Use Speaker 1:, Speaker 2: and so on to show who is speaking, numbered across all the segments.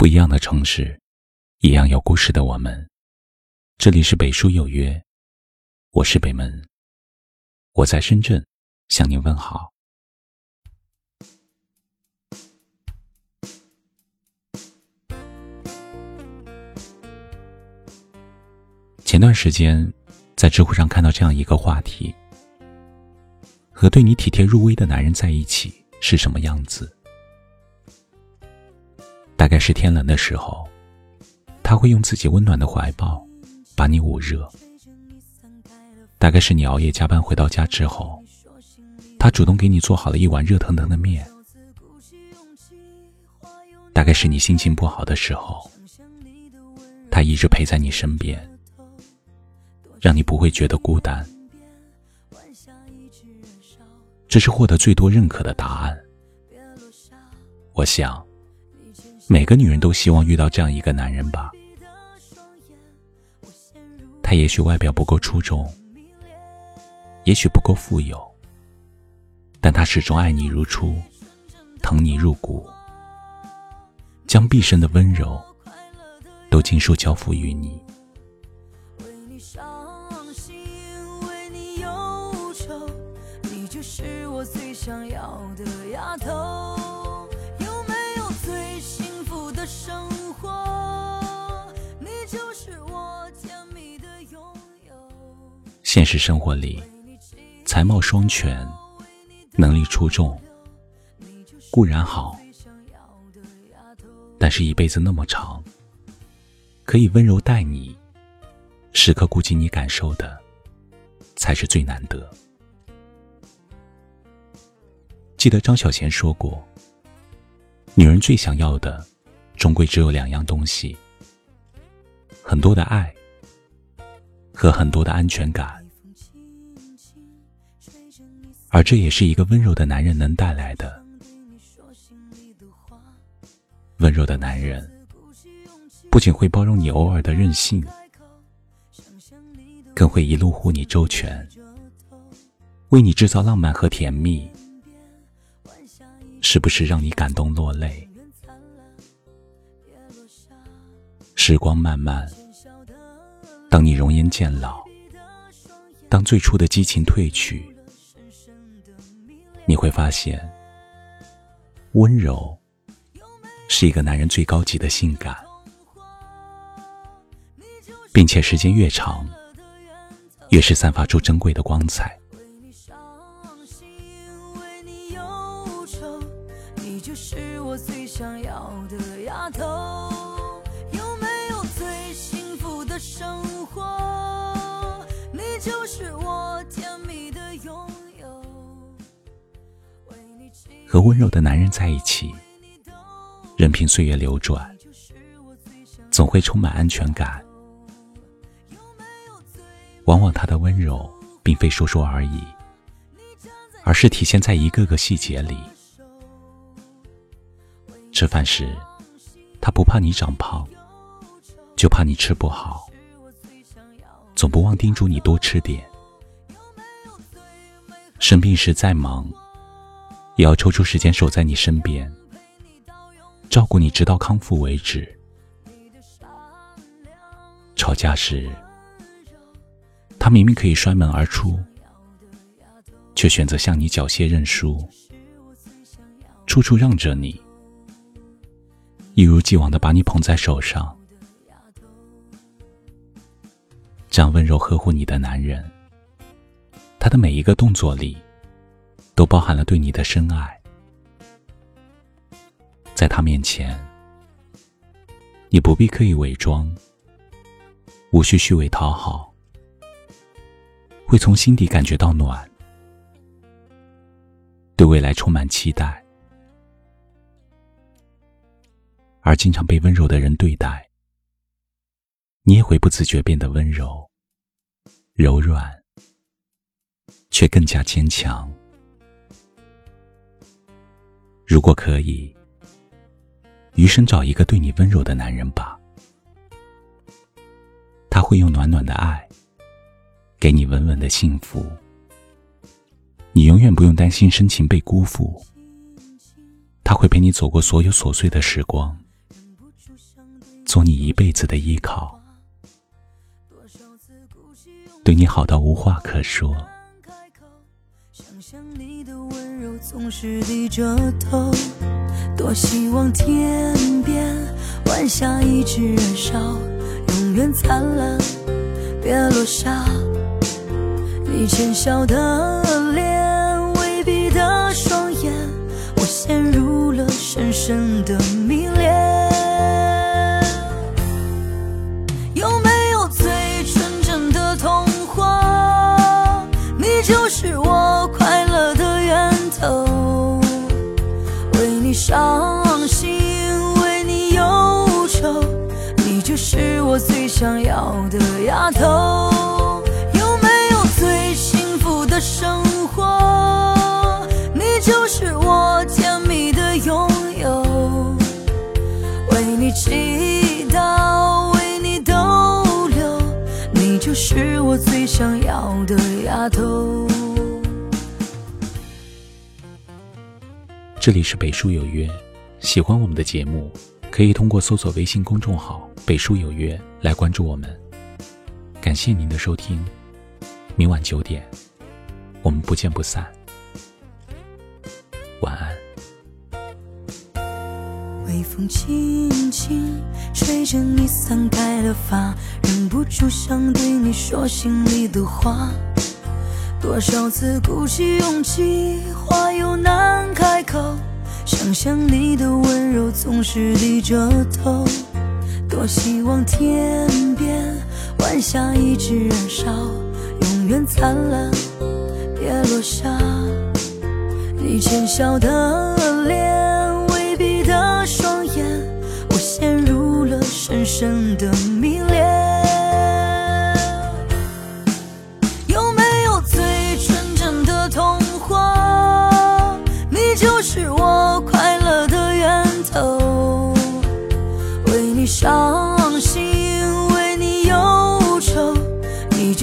Speaker 1: 不一样的城市，一样有故事的我们。这里是北书有约，我是北门，我在深圳向您问好。前段时间在知乎上看到这样一个话题：和对你体贴入微的男人在一起是什么样子？大概是天冷的时候，他会用自己温暖的怀抱把你捂热；大概是你熬夜加班回到家之后，他主动给你做好了一碗热腾腾的面；大概是你心情不好的时候，他一直陪在你身边，让你不会觉得孤单。这是获得最多认可的答案。我想。每个女人都希望遇到这样一个男人吧。他也许外表不够出众，也许不够富有，但他始终爱你如初，疼你入骨，将毕生的温柔都尽数交付于你。你就是我最想要的丫头。
Speaker 2: 生活你就是我甜蜜的拥有
Speaker 1: 现实生活里，才貌双全、能力出众固然好，但是一辈子那么长，可以温柔待你、时刻顾及你感受的，才是最难得。记得张小娴说过：“女人最想要的，终归只有两样东西：很多的爱和很多的安全感。”而这也是一个温柔的男人能带来的。温柔的男人不仅会包容你偶尔的任性，更会一路护你周全，为你制造浪漫和甜蜜，时不时让你感动落泪。时光漫漫，当你容颜渐老，当最初的激情褪去。你会发现，温柔是一个男人最高级的性感，并且时间越长，越是散发出珍贵的光彩。就是我甜蜜的拥有和温柔的男人在一起，任凭岁月流转，总会充满安全感。往往他的温柔，并非说说而已，而是体现在一个个细节里。吃饭时，他不怕你长胖，就怕你吃不好，总不忘叮嘱你多吃点。生病时再忙。也要抽出时间守在你身边，照顾你直到康复为止。吵架时，他明明可以摔门而出，却选择向你缴械认输，处处让着你，一如既往的把你捧在手上。这样温柔呵护你的男人，他的每一个动作里。都包含了对你的深爱，在他面前，你不必刻意伪装，无需虚伪讨好，会从心底感觉到暖，对未来充满期待，而经常被温柔的人对待，你也会不自觉变得温柔、柔软，却更加坚强。如果可以，余生找一个对你温柔的男人吧。他会用暖暖的爱，给你稳稳的幸福。你永远不用担心深情被辜负。他会陪你走过所有琐碎的时光，做你一辈子的依靠，对你好到无话可说想你的温柔。
Speaker 2: 总是低着头，多希望天边晚霞一直燃烧，永远灿烂，别落下。你浅笑的脸，微闭的双眼，我陷入了深深的迷就是我快乐的源头。为你伤心，为你忧愁，你就是我最想要的丫头。有没有最幸福的生活，你就是我甜蜜的拥有。为你祈祷，为你逗留，你就是我最想要的丫头。
Speaker 1: 这里是北书有约，喜欢我们的节目，可以通过搜索微信公众号“北书有约”来关注我们。感谢您的收听，明晚九点。我们不见不散，晚安。
Speaker 2: 微风轻轻吹着你散开的发，忍不住想对你说心里的话。多少次鼓起勇气，话又难开口。想想你的温柔，总是低着头。多希望天边晚霞一直燃烧，永远灿烂。别落下，你浅笑的脸，微闭的双眼，我陷入了深深的迷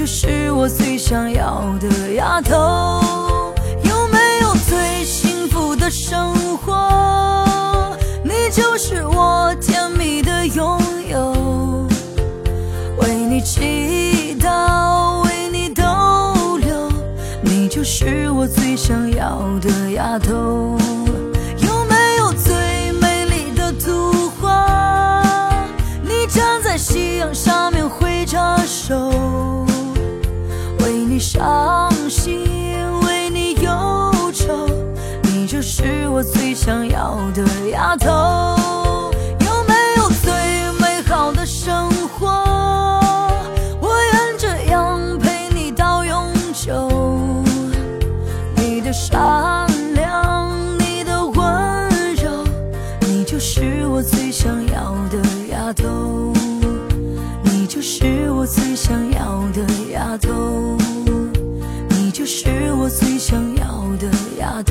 Speaker 2: 是我最想要的丫头。有没有最幸福的生活，你就是我甜蜜的拥有。为你祈祷，为你逗留，你就是我最想要的丫头。有没有最美丽的图画？你站在夕阳下面挥着手，伤心为你忧愁，你就。是我最想要的丫头，有没有最美好的生活？我愿这样陪你到永久。你的伤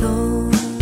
Speaker 2: 走。